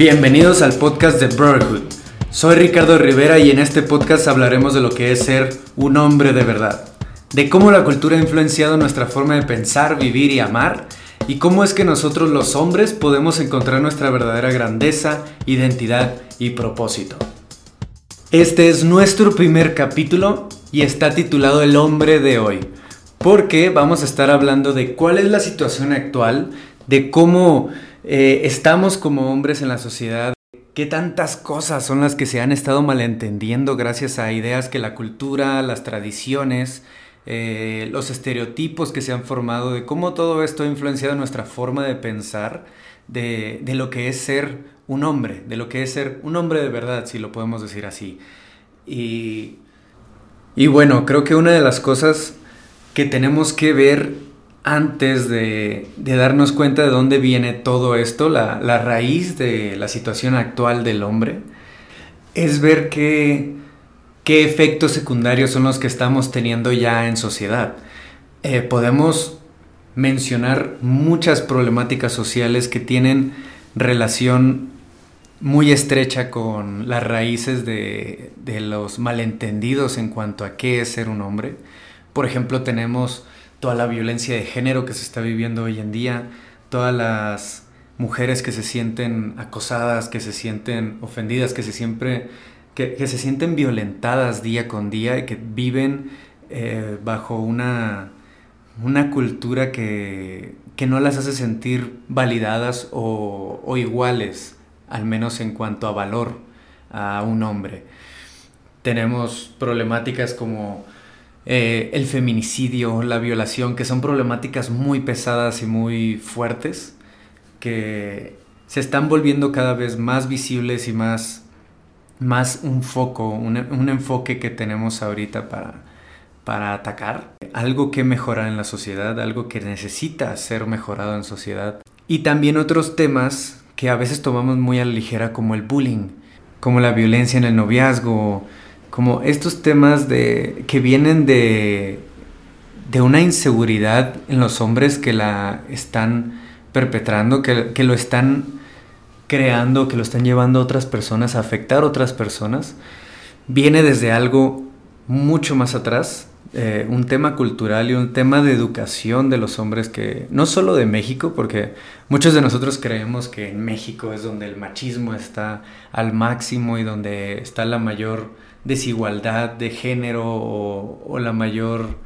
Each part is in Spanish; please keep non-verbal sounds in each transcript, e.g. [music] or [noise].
Bienvenidos al podcast de Brotherhood. Soy Ricardo Rivera y en este podcast hablaremos de lo que es ser un hombre de verdad, de cómo la cultura ha influenciado nuestra forma de pensar, vivir y amar, y cómo es que nosotros los hombres podemos encontrar nuestra verdadera grandeza, identidad y propósito. Este es nuestro primer capítulo y está titulado El hombre de hoy, porque vamos a estar hablando de cuál es la situación actual, de cómo eh, estamos como hombres en la sociedad. ¿Qué tantas cosas son las que se han estado malentendiendo gracias a ideas que la cultura, las tradiciones, eh, los estereotipos que se han formado, de cómo todo esto ha influenciado nuestra forma de pensar, de, de, lo que es ser un hombre, de lo que es ser un hombre de verdad, si lo podemos decir así. Y, y bueno, creo que una de las cosas que tenemos que ver antes de, darnos cuenta de dónde viene todo esto, la, raíz de la situación actual del hombre, es ver qué, qué efectos secundarios son los que estamos teniendo ya en sociedad. Eh, podemos mencionar muchas problemáticas sociales que tienen relación muy estrecha con las raíces de, de los malentendidos en cuanto a qué es ser un hombre. Por ejemplo, tenemos toda la violencia de género que se está viviendo hoy en día, todas las mujeres que se sienten acosadas, que se sienten ofendidas, que se siempre que, se sienten violentadas día con día y que viven eh, bajo una, una cultura que, que, no las hace sentir validadas o, o iguales, al menos en cuanto a valor a un hombre. Tenemos problemáticas como eh, el feminicidio, la violación, que son problemáticas muy pesadas y muy fuertes, que se están volviendo cada vez más visibles y más, más un foco, un, enfoque que tenemos ahorita para, para atacar. Algo que mejorar en la sociedad, algo que necesita ser mejorado en sociedad. Y también otros temas que a veces tomamos muy a la ligera como el bullying, como la violencia en el noviazgo, como estos temas de, que vienen de, de una inseguridad en los hombres que la están perpetrando, que, que, lo están creando, que lo están llevando a otras personas, a afectar a otras personas, viene desde algo mucho más atrás, eh, un tema cultural y un tema de educación de los hombres que, no solo de México, porque muchos de nosotros creemos que en México es donde el machismo está al máximo y donde está la mayor desigualdad de género o, la mayor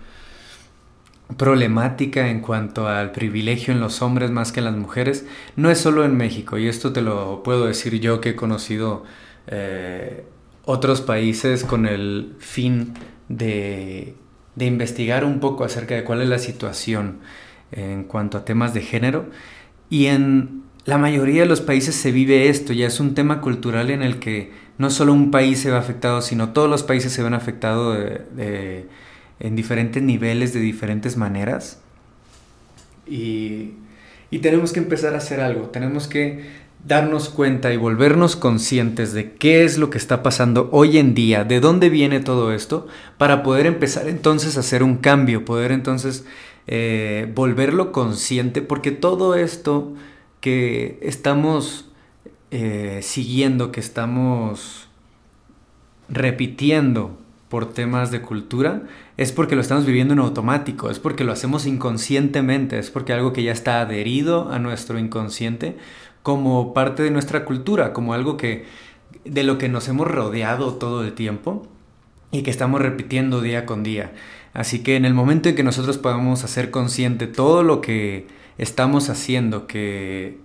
problemática en cuanto al privilegio en los hombres más que en las mujeres, no es solo en México, y esto te lo puedo decir yo que he conocido eh, otros países con el fin de, de, investigar un poco acerca de cuál es la situación en cuanto a temas de género, y en la mayoría de los países se vive esto, ya es un tema cultural en el que no solo un país se ve afectado, sino todos los países se ven afectados en diferentes niveles, de diferentes maneras. Y, y tenemos que empezar a hacer algo, tenemos que darnos cuenta y volvernos conscientes de qué es lo que está pasando hoy en día, de dónde viene todo esto, para poder empezar entonces a hacer un cambio, poder entonces eh, volverlo consciente, porque todo esto que estamos eh, siguiendo, que estamos repitiendo por temas de cultura, es porque lo estamos viviendo en automático, es porque lo hacemos inconscientemente, es porque algo que ya está adherido a nuestro inconsciente como parte de nuestra cultura, como algo que de lo que nos hemos rodeado todo el tiempo y que estamos repitiendo día con día. Así que en el momento en que nosotros podamos hacer consciente todo lo que estamos haciendo que,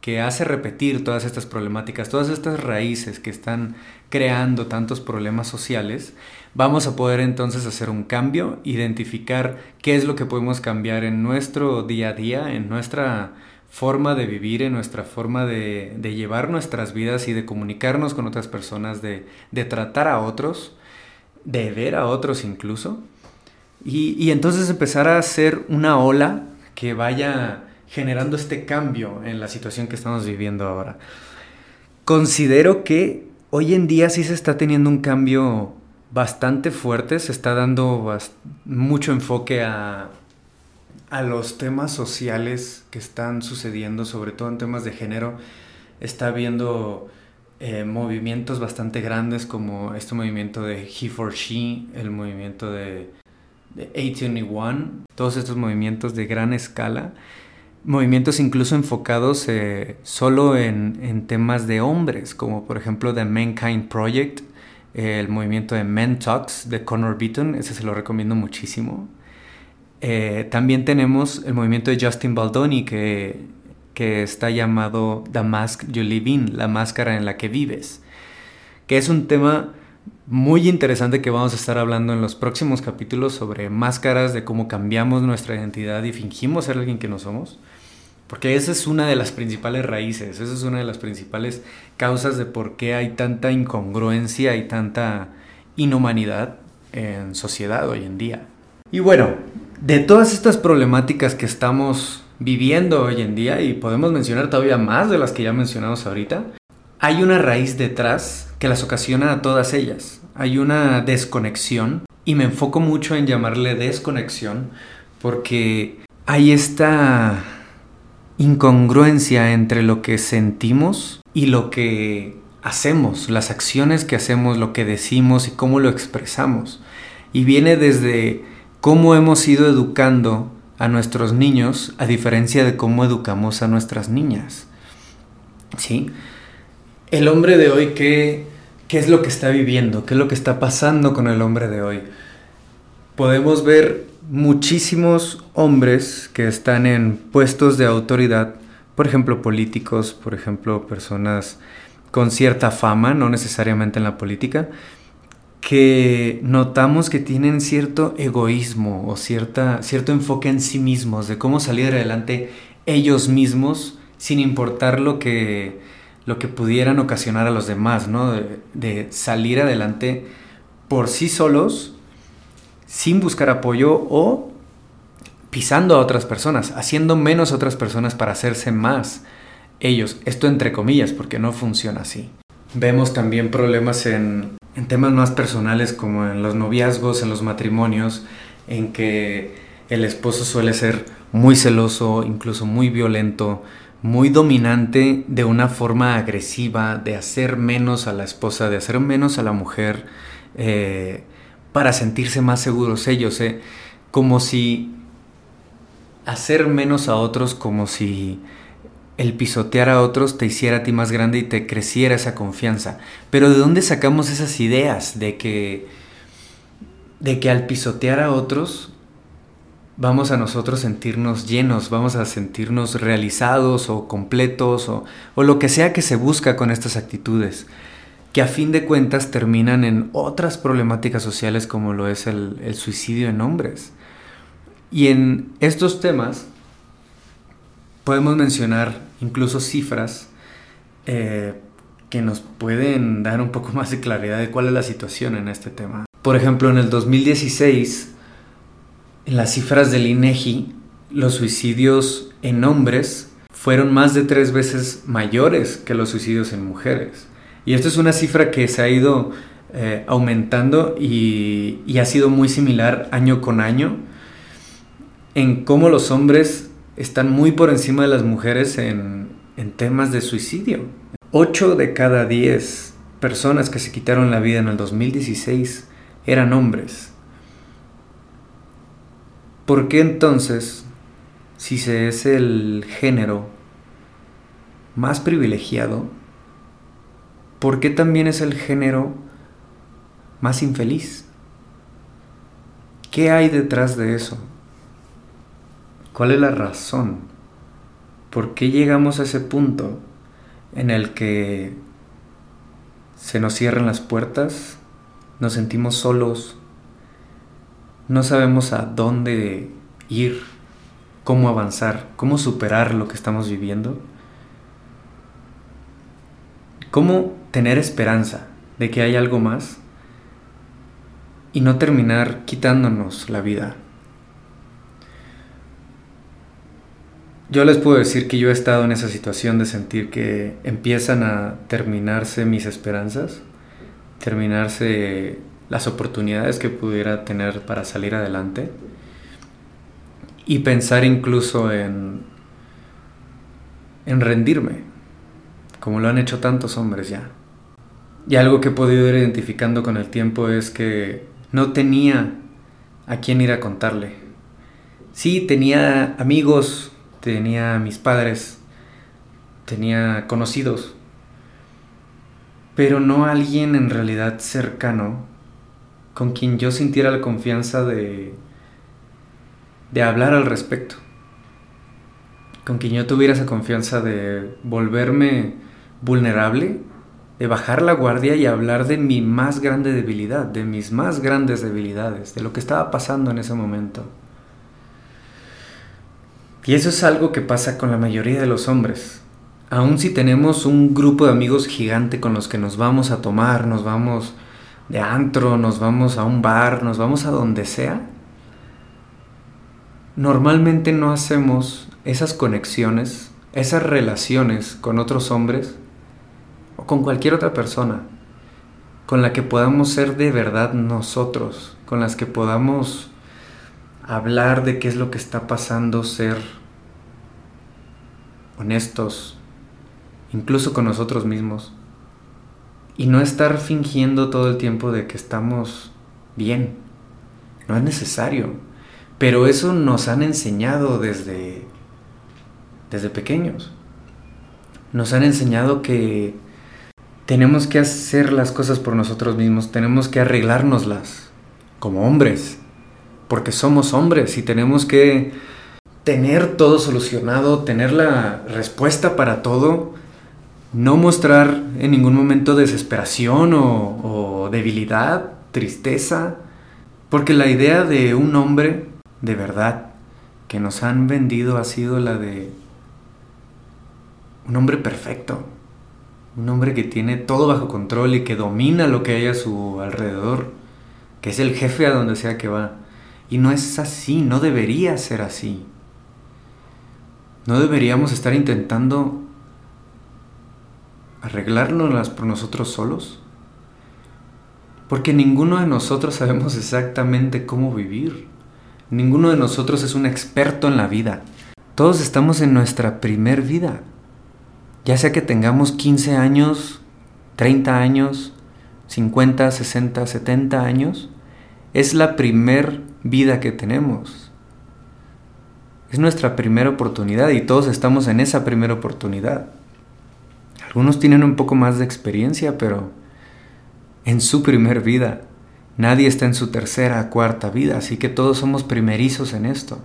que hace repetir todas estas problemáticas, todas estas raíces que están creando tantos problemas sociales, vamos a poder entonces hacer un cambio, identificar qué es lo que podemos cambiar en nuestro día a día, en nuestra forma de vivir, en nuestra forma de, de llevar nuestras vidas y de comunicarnos con otras personas, de, de tratar a otros, de ver a otros incluso, y, y entonces empezar a hacer una ola que vaya generando este cambio en la situación que estamos viviendo ahora. Considero que hoy en día sí se está teniendo un cambio bastante fuerte, se está dando mucho enfoque a, a los temas sociales que están sucediendo, sobre todo en temas de género. está habiendo eh, movimientos bastante grandes como este movimiento de He for She, el movimiento de, de 821, todos estos movimientos de gran escala, movimientos incluso enfocados eh, solo en, en, temas de hombres, como por ejemplo The Mankind Project, el movimiento de Men Talks de Connor Beaton, ese se lo recomiendo muchísimo. Eh, también tenemos el movimiento de Justin Baldoni que, que está llamado The Mask You Live In, la máscara en la que vives, que es un tema muy interesante que vamos a estar hablando en los próximos capítulos sobre máscaras, de cómo cambiamos nuestra identidad y fingimos ser alguien que no somos. Porque esa es una de las principales raíces, esa es una de las principales causas de por qué hay tanta incongruencia y tanta inhumanidad en sociedad hoy en día. Y bueno, de todas estas problemáticas que estamos viviendo hoy en día, y podemos mencionar todavía más de las que ya mencionamos ahorita, hay una raíz detrás que las ocasiona a todas ellas. Hay una desconexión, y me enfoco mucho en llamarle desconexión, porque hay esta incongruencia entre lo que sentimos y lo que hacemos, las acciones que hacemos, lo que decimos y cómo lo expresamos. Y viene desde cómo hemos ido educando a nuestros niños a diferencia de cómo educamos a nuestras niñas. ¿Sí? El hombre de hoy, ¿qué, ¿qué es lo que está viviendo? ¿Qué es lo que está pasando con el hombre de hoy? Podemos ver muchísimos hombres que están en puestos de autoridad, por ejemplo políticos, por ejemplo personas con cierta fama, no necesariamente en la política, que notamos que tienen cierto egoísmo o cierta, cierto enfoque en sí mismos, de cómo salir adelante ellos mismos sin importar lo que, lo que pudieran ocasionar a los demás, ¿no? De, salir adelante por sí solos, sin buscar apoyo o pisando a otras personas, haciendo menos a otras personas para hacerse más ellos. Esto entre comillas, porque no funciona así. Vemos también problemas en, en temas más personales como en los noviazgos, en los matrimonios, en que el esposo suele ser muy celoso, incluso muy violento, muy dominante de una forma agresiva, de hacer menos a la esposa, de hacer menos a la mujer, eh, para sentirse más seguros ellos, eh, como si hacer menos a otros, como si el pisotear a otros te hiciera a ti más grande y te creciera esa confianza. Pero ¿de dónde sacamos esas ideas de que de que al pisotear a otros vamos a nosotros sentirnos llenos, vamos a sentirnos realizados o completos o, lo que sea que se busca con estas actitudes, que a fin de cuentas terminan en otras problemáticas sociales como lo es el, el suicidio en hombres. Y en estos temas podemos mencionar incluso cifras eh, que nos pueden dar un poco [laughs] más de claridad de cuál es la situación en este tema. Por ejemplo, en el 2016, en las cifras del INEGI, los suicidios en hombres fueron más de tres veces mayores que los suicidios en mujeres. Y esto es una cifra que se ha ido eh, aumentando y, y ha sido muy similar año con año en cómo los hombres están muy por encima de las mujeres en, temas de suicidio. 8 de cada 10 personas que se quitaron la vida en el 2016 eran hombres. ¿Por qué entonces, si se es el género más privilegiado, por qué también es el género más infeliz? ¿Qué hay detrás de eso? ¿Cuál es la razón? ¿Por qué llegamos a ese punto en el que se nos cierran las puertas, nos sentimos solos, no sabemos a dónde ir, cómo avanzar, cómo superar lo que estamos viviendo? ¿Cómo tener esperanza de que hay algo más y no terminar quitándonos la vida? Yo les puedo decir que yo he estado en esa situación de sentir que empiezan a terminarse mis esperanzas, terminarse las oportunidades que pudiera tener para salir adelante y pensar incluso en, en rendirme, como lo han hecho tantos hombres ya. Y algo que he podido ir identificando con el tiempo es que no tenía a quién ir a contarle. Sí, tenía amigos, tenía mis padres, tenía conocidos, pero no alguien en realidad cercano con quien yo sintiera la confianza de, de hablar al respecto, con quien yo tuviera esa confianza de volverme vulnerable, de bajar la guardia y hablar de mi más grande debilidad, de mis más grandes debilidades, de lo que estaba pasando en ese momento. Y eso es algo que pasa con la mayoría de los hombres. Aun si tenemos un grupo de amigos gigante con los que nos vamos a tomar, nos vamos de antro, nos vamos a un bar, nos vamos a donde sea, normalmente no hacemos esas conexiones, esas relaciones con otros hombres o con cualquier otra persona con la que podamos ser de verdad nosotros, con las que podamos hablar de qué es lo que está pasando, ser honestos, incluso con nosotros mismos. Y no estar fingiendo todo el tiempo de que estamos bien. No es necesario. Pero eso nos han enseñado desde, desde pequeños. Nos han enseñado que tenemos que hacer las cosas por nosotros mismos, tenemos que arreglárnoslas como hombres, porque somos hombres y tenemos que tener todo solucionado, tener la respuesta para todo no mostrar en ningún momento desesperación o, debilidad, tristeza, porque la idea de un hombre de verdad que nos han vendido ha sido la de un hombre perfecto, un hombre que tiene todo bajo control y que domina lo que hay a su alrededor, que es el jefe a donde sea que va. Y no es así, no debería ser así. No deberíamos estar intentando arreglárnoslas por nosotros solos? Porque ninguno de nosotros sabemos exactamente cómo vivir. Ninguno de nosotros es un experto en la vida. Todos estamos en nuestra primer vida. Ya sea que tengamos 15 años, 30 años, 50, 60, 70 años, es la primer vida que tenemos. Es nuestra primera oportunidad y todos estamos en esa primera oportunidad. Algunos tienen un poco más de experiencia, pero en su primer vida. Nadie está en su tercera, cuarta vida, así que todos somos primerizos en esto.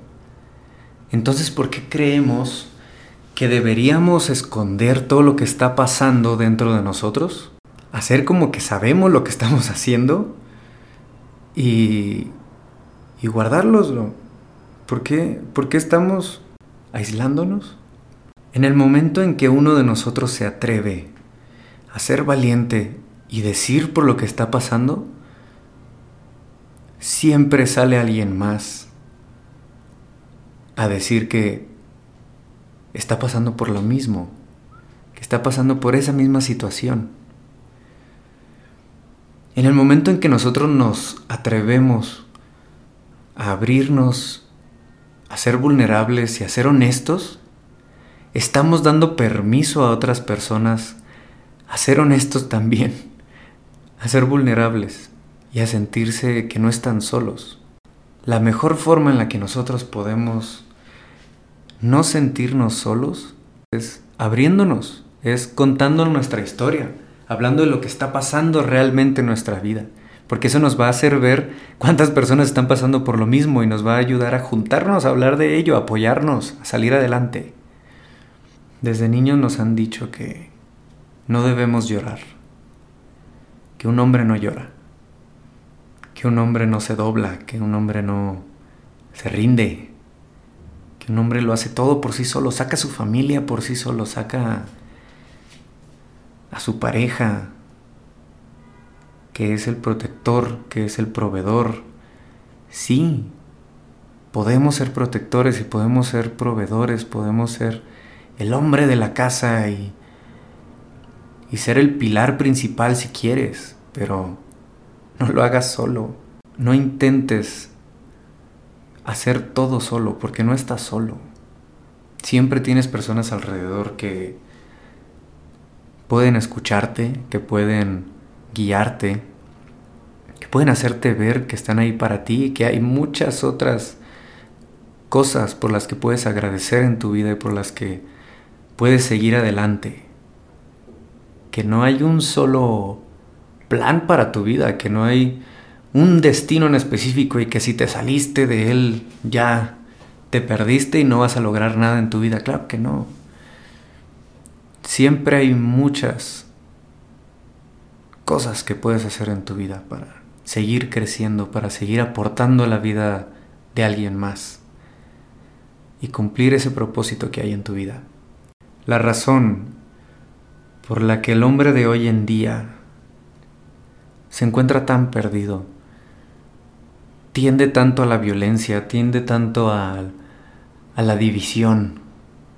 Entonces, ¿por qué creemos que deberíamos esconder todo lo que está pasando dentro de nosotros? Hacer como que sabemos lo que estamos [laughs] haciendo y, y. ¿Por qué? ¿Por qué estamos aislándonos? En el momento en que uno de nosotros se atreve a ser valiente y decir por lo que está pasando, siempre sale alguien más a decir que está pasando por lo mismo, que está pasando por esa misma situación. En el momento en que nosotros nos atrevemos a abrirnos, a ser vulnerables y a ser honestos, estamos dando permiso a otras personas a ser honestos también, a ser vulnerables y a sentirse que no están solos. La mejor forma en la que nosotros podemos no sentirnos solos es abriéndonos, es contando nuestra historia, hablando de lo que está pasando realmente en nuestra vida, porque eso nos va a hacer ver cuántas personas están pasando por lo mismo y nos va a ayudar a juntarnos, a hablar de ello, a apoyarnos, a salir adelante. Desde niños nos han dicho que no debemos llorar, que un hombre no llora, que un hombre no se dobla, que un hombre no se rinde, que un hombre lo hace todo por sí solo, saca a su familia por sí solo, saca a su pareja, que es el protector, que es el proveedor. Sí, podemos ser protectores y podemos ser proveedores, podemos ser el hombre de la casa y, y ser el pilar principal si quieres, pero no lo hagas solo. No intentes hacer todo solo, porque no estás solo. Siempre tienes personas alrededor que pueden escucharte, que pueden guiarte, que pueden hacerte ver que están ahí para ti y que hay muchas otras cosas por las que puedes agradecer en tu vida y por las que puedes seguir adelante. Que no hay un solo plan para tu vida, que no hay un destino en específico y que si te saliste de él ya te perdiste y no vas a lograr nada en tu vida. Claro que no. Siempre hay muchas cosas que puedes hacer en tu vida para seguir creciendo, para seguir aportando la vida de alguien más y cumplir ese propósito que hay en tu vida. La razón por la que el hombre de hoy en día se encuentra tan perdido, tiende tanto a la violencia, tiende tanto a, la división,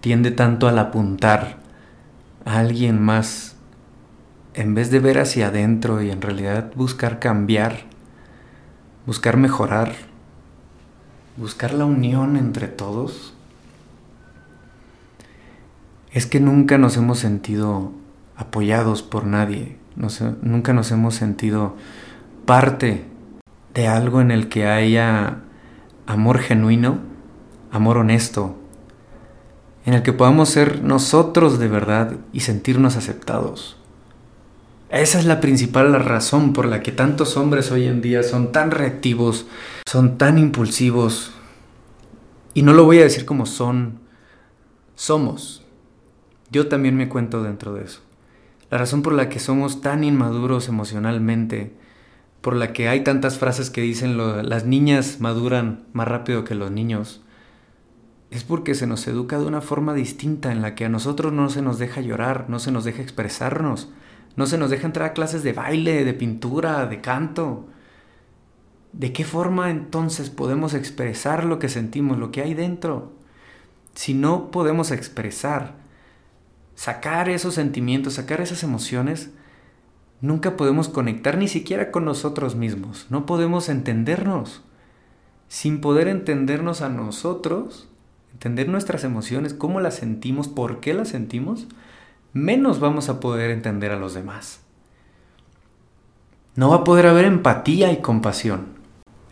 tiende tanto al apuntar a alguien más, en vez de ver hacia adentro y en realidad buscar cambiar, buscar mejorar, buscar la unión entre todos, es que nunca nos hemos sentido apoyados por nadie, nunca nos hemos sentido parte de algo en el que haya amor genuino, amor honesto, en el que podamos ser nosotros de verdad y sentirnos aceptados. Esa es la principal razón por la que tantos hombres hoy en día son tan reactivos, son tan impulsivos. Y no lo voy a decir como son, somos. Yo también me cuento dentro de eso. La razón por la que somos tan inmaduros emocionalmente, por la que hay tantas frases que dicen las niñas maduran más rápido que los niños, es porque se nos educa de una forma distinta en la que a nosotros no se nos deja llorar, no se nos deja expresarnos, no se nos deja entrar a clases de baile, de pintura, de canto. ¿De qué forma entonces podemos expresar lo que sentimos, lo que hay dentro? Si no podemos expresar sacar esos sentimientos, sacar esas emociones, nunca podemos conectar ni siquiera con nosotros mismos. No podemos entendernos. Sin poder entendernos a nosotros, entender nuestras emociones, cómo las sentimos, por qué las sentimos, menos vamos a poder entender a los demás. No va a poder haber empatía y compasión.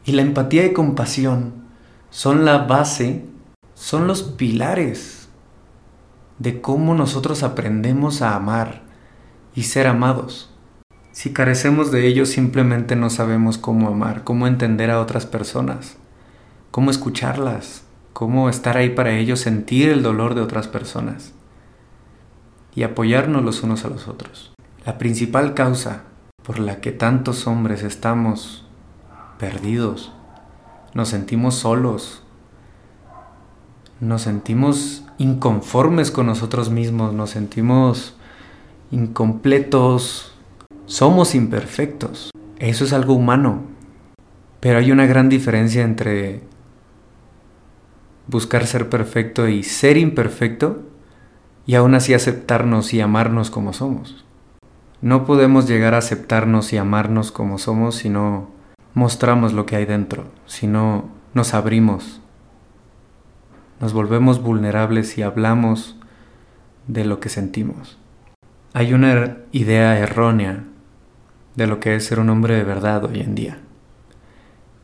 Y la empatía y compasión son la base, son los pilares de cómo nosotros aprendemos a amar y ser amados. Si carecemos de ello simplemente no sabemos cómo amar, cómo entender a otras personas, cómo escucharlas, cómo estar ahí para ellos, sentir el dolor de otras personas y apoyarnos los unos a los otros. La principal causa por la que tantos hombres estamos perdidos, nos sentimos solos, nos sentimos inconformes con nosotros mismos, nos sentimos incompletos, somos imperfectos. Eso es algo humano. Pero hay una gran diferencia entre buscar ser perfecto y ser imperfecto y aún así aceptarnos y amarnos como somos. No podemos llegar a aceptarnos y amarnos como somos si no mostramos lo que hay dentro, si no nos abrimos nos volvemos vulnerables y hablamos de lo que sentimos. Hay una idea errónea de lo que es ser un hombre de verdad hoy en día.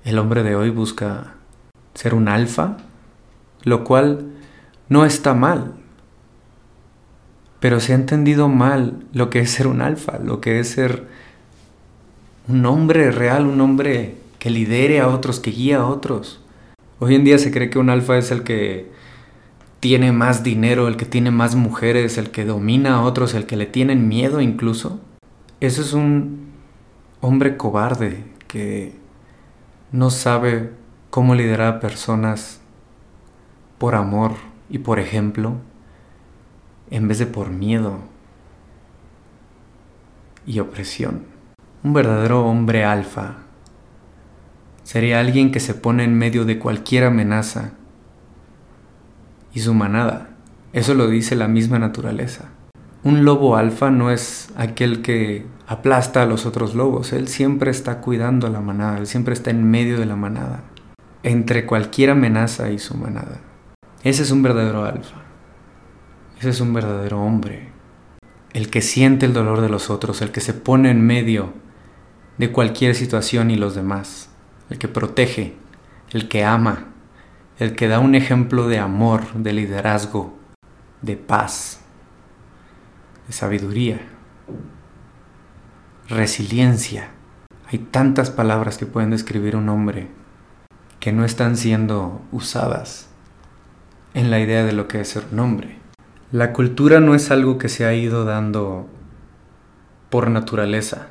El hombre de hoy busca ser un alfa, lo cual no está mal, pero se ha entendido mal lo que es ser un alfa, lo que es ser un hombre real, un hombre que lidere a otros, que guía a otros. Hoy en día se cree que un alfa es el que tiene más dinero, el que tiene más mujeres, el que domina a otros, el que le tienen miedo incluso. Eso es un hombre cobarde que no sabe cómo liderar a personas por amor y por ejemplo, en vez de por miedo y opresión. Un verdadero hombre alfa Sería alguien que se pone en medio de cualquier amenaza y su manada. Eso lo dice la misma naturaleza. Un lobo alfa no es aquel que aplasta a los otros lobos, él siempre está cuidando a la manada, él siempre está en medio de la manada, entre cualquier amenaza y su manada. Ese es un verdadero alfa, ese es un verdadero hombre. el que siente el dolor de los otros, el que se pone en medio de cualquier situación y los demás, el que protege, el que ama, el que da un ejemplo de amor, de liderazgo, de paz, de sabiduría, resiliencia. Hay tantas palabras que pueden describir un hombre que no están siendo usadas en la idea de lo que es ser un hombre. La cultura no es algo que se ha ido dando por naturaleza.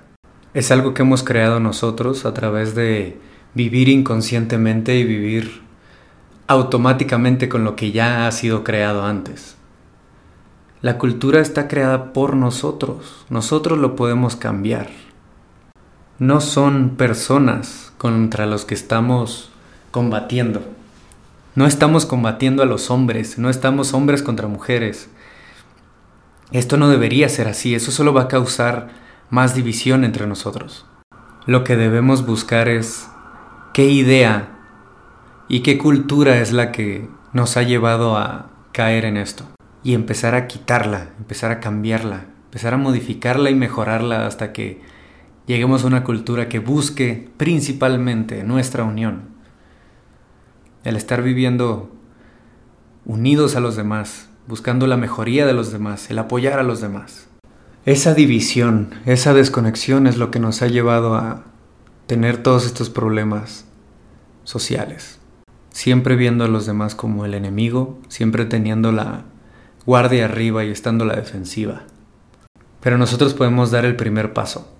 Es algo que hemos creado nosotros a través de vivir inconscientemente y vivir automáticamente con lo que ya ha sido creado antes. La cultura está creada por nosotros, nosotros lo podemos cambiar. No son personas contra los que estamos combatiendo. No estamos combatiendo a los hombres, no estamos hombres contra mujeres. Esto no debería ser así, eso solo va a causar más división entre nosotros. Lo que debemos buscar es qué idea y qué cultura es la que nos ha llevado a caer en esto. Y empezar a quitarla, empezar a cambiarla, empezar a modificarla y mejorarla hasta que lleguemos a una cultura que busque principalmente nuestra unión el estar viviendo unidos a los demás, buscando la mejoría de los demás, el apoyar a los demás. Esa división, esa desconexión es lo que nos ha llevado a tener todos estos problemas sociales. Siempre viendo a los demás como el enemigo, siempre teniendo la guardia arriba y estando la defensiva. Pero nosotros podemos dar el primer paso.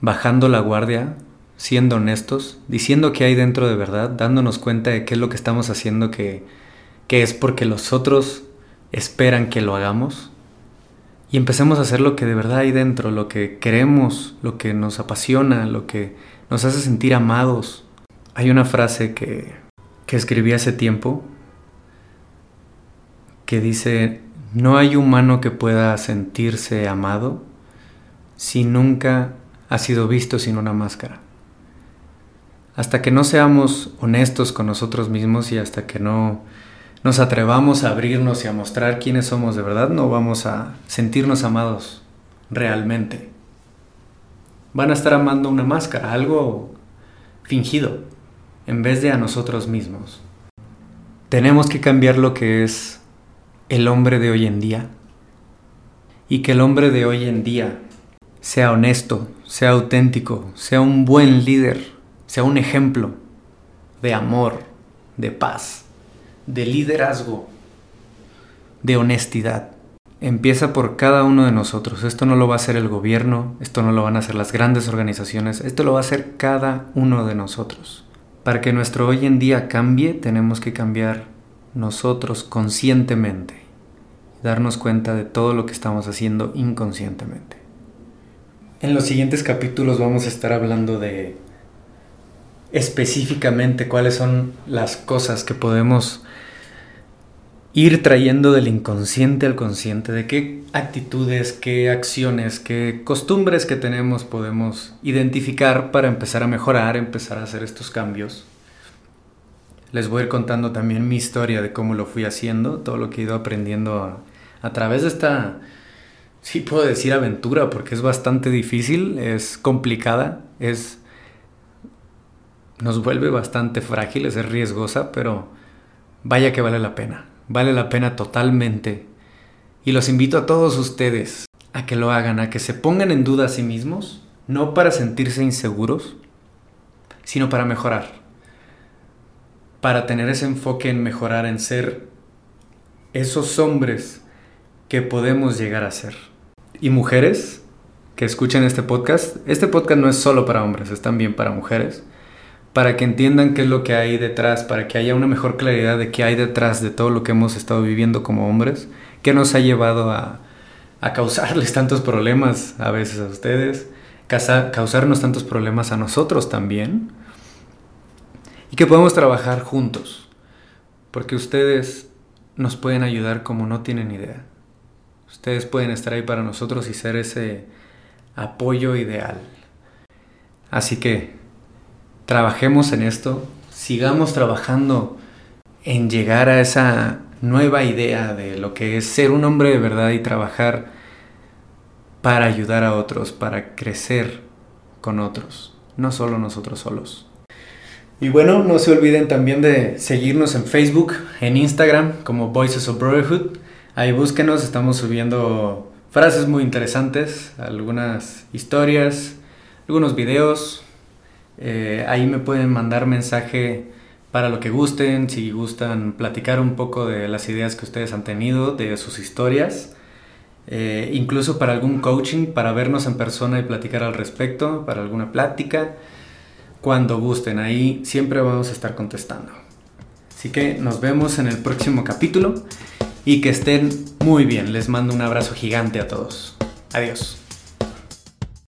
Bajando la guardia, siendo honestos, diciendo qué hay dentro de verdad, dándonos cuenta de qué es lo que estamos haciendo que, que es porque los otros esperan que lo hagamos y empecemos a hacer lo que de verdad hay dentro, lo que queremos, lo que nos apasiona, lo que nos hace sentir amados. Hay una frase que, que escribí hace tiempo que dice, no hay humano que pueda sentirse amado si nunca ha sido visto sin una máscara hasta que no seamos honestos con nosotros mismos y hasta que no nos atrevamos a abrirnos y a mostrar quiénes somos de verdad, no vamos a sentirnos amados realmente. Van a estar amando una máscara, algo fingido, en vez de a nosotros mismos. Tenemos que cambiar lo que es el hombre de hoy en día y que el hombre de hoy en día sea honesto, sea auténtico, sea un buen líder sea un ejemplo de amor, de paz, de liderazgo, de honestidad. Empieza por cada uno de nosotros. Esto no lo va a hacer el gobierno, esto no lo van a hacer las grandes organizaciones, esto lo va a hacer cada uno de nosotros. Para que nuestro hoy en día cambie, tenemos que cambiar nosotros conscientemente darnos cuenta de todo lo que estamos haciendo inconscientemente. En los siguientes capítulos vamos a estar hablando de específicamente cuáles son las cosas que podemos ir trayendo del inconsciente al consciente, de qué actitudes, qué acciones, qué costumbres que tenemos podemos identificar para empezar a mejorar, empezar a hacer estos cambios. Les voy a ir contando también mi historia de cómo lo fui haciendo, todo lo que he ido aprendiendo a, a través de esta, sí puedo decir aventura, porque es bastante difícil, es complicada, es nos vuelve bastante frágiles, es riesgosa, pero vaya que vale la pena. Vale la pena totalmente. Y los invito a todos ustedes a que lo hagan, a que se pongan en duda a sí mismos, no para sentirse inseguros, sino para mejorar. Para tener ese enfoque en mejorar, en ser esos hombres que podemos llegar a ser. Y mujeres que escuchen este podcast, este podcast no es solo para hombres, es también para mujeres para que entiendan qué es lo que hay detrás, para que haya una mejor claridad de qué hay detrás de todo lo que hemos estado viviendo como hombres, qué nos ha llevado a, causarles tantos problemas a veces a ustedes, causarnos tantos problemas a nosotros también, y que podemos trabajar juntos, porque ustedes nos pueden ayudar como no tienen idea. Ustedes pueden estar ahí para nosotros y ser ese apoyo ideal. Así que trabajemos en esto, sigamos trabajando en llegar a esa nueva idea de lo que es ser un hombre de verdad y trabajar para ayudar a otros, para crecer con otros, no solo nosotros solos. Y bueno, no se olviden también de seguirnos en Facebook, en Instagram como Voices of Brotherhood. Ahí búsquenos, estamos subiendo frases muy interesantes, algunas historias, algunos videos. Eh, ahí me pueden mandar mensaje para lo que gusten, si gustan platicar un poco de las ideas que ustedes han tenido, de sus historias. Eh, incluso para algún coaching, para vernos en persona y platicar al respecto, para alguna plática, cuando gusten, ahí siempre vamos a estar contestando. Así que nos vemos en el próximo capítulo y que estén muy bien. Les mando un abrazo gigante a todos. Adiós.